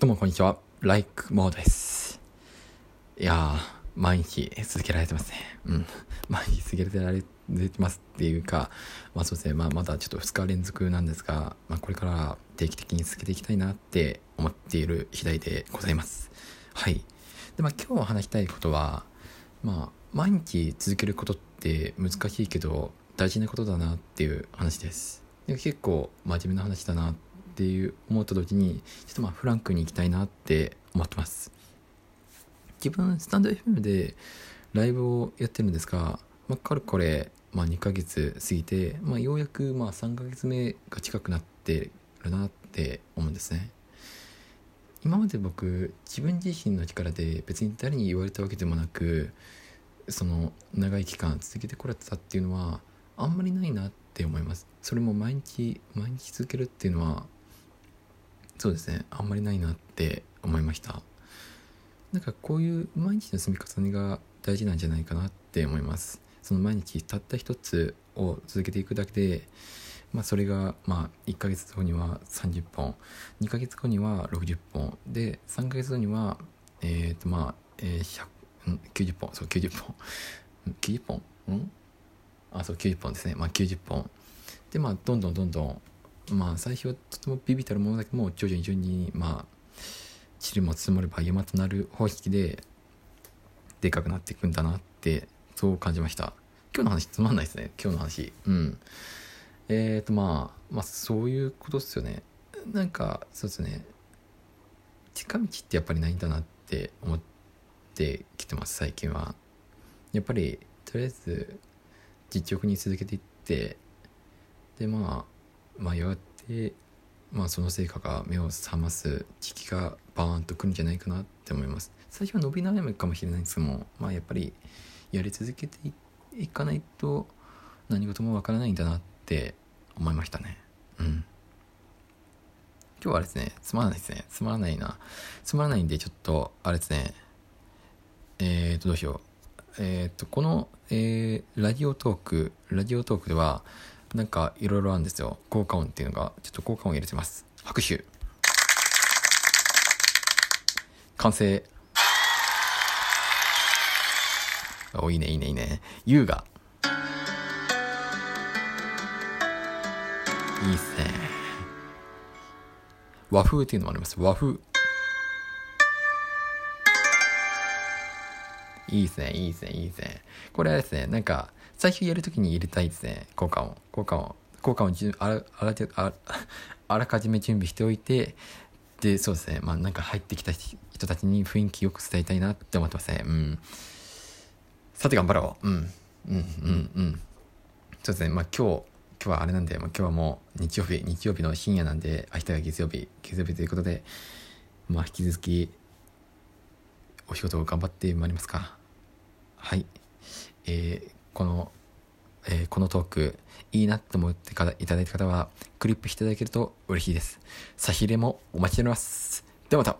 どうもこんにちは。ライクモードです。いやー、毎日続けられてますね。うん。毎日続けられてますっていうか、まあそうですね、まあまだちょっと2日連続なんですが、まあこれから定期的に続けていきたいなって思っている次第でございます。はい。で、まあ今日話したいことは、まあ毎日続けることって難しいけど大事なことだなっていう話です。で結構真面目な話だなってっていう思った時にちょっとまあフランクに行きたいなって思ってます。自分スタンド FM でライブをやってるんですが、まあ、かれこれ、まあ、2ヶ月過ぎて、まあ、ようやくまあ3ヶ月目が近くなってるなって思うんですね。今まで僕自分自身の力で別に誰に言われたわけでもなくその長い期間続けてこられたっていうのはあんまりないなって思います。それも毎日毎日続けるっていうのはそうですね。あんまりないなって思いました。なんかこういう毎日の積み重ねが大事なんじゃないかなって思います。その毎日たった一つを続けていくだけでまあそれがまあ1ヶ月後には30本2ヶ月後には60本で3ヶ月後にはえっ、ー、とまあ、えー、90本そう90本。90本？ん？あそう90本ですね。まあ90本。でまあどんどんどんどんまあ最初はとてもビビたるものだけども徐々に徐々にまあ塵も積もれば山となる方式ででかくなっていくんだなってそう感じました。今日の話つまんないですね。今日の話。うんえっ、ー、とまあまあそういうことっすよね。なんかそうですね。近道ってやっぱりないんだなって思ってきてます最近は。やっぱりとりあえず実直に続けていってでまあまあやがて、まあ、その成果が目を覚ます時期がバーンとくるんじゃないかなって思います。最初は伸び悩むかもしれないんですけどもまあやっぱりやり続けていかないと何事もわからないんだなって思いましたね。うん。今日はあれですねつまらないですね。つまらないなつまらないんでちょっとあれですね。えーとどうしよう。えっ、ー、とこの、えー、ラジオトークラジオトークではなんかいろいろあるんですよ。効果音っていうのが、ちょっと効果音入れてます。拍手。完成。お、いいね、いいね、いいね。優雅。いいっすね。和風っていうのもあります。和風。いいっすね、いいっすね、いいっすね。これはですね、なんか、最初やるときに入れたいですね。効果音。効果音。効果音あらあらああらかじめ準備しておいて、で、そうですね。まあなんか入ってきた人たちに雰囲気よく伝えたいなって思ってますね。うん。さて頑張ろう。うん。うん、うん、うん。そうですね。まあ今日、今日はあれなんで、まあ、今日はもう日曜日、日曜日の深夜なんで、明日が月曜日、月曜日ということで、まあ引き続き、お仕事を頑張ってまいりますか。はい。えー、この、えー、このトーク、いいなって思っていただいた方は、クリップしていただけると嬉しいです。差し入れもお待ちしております。ではまた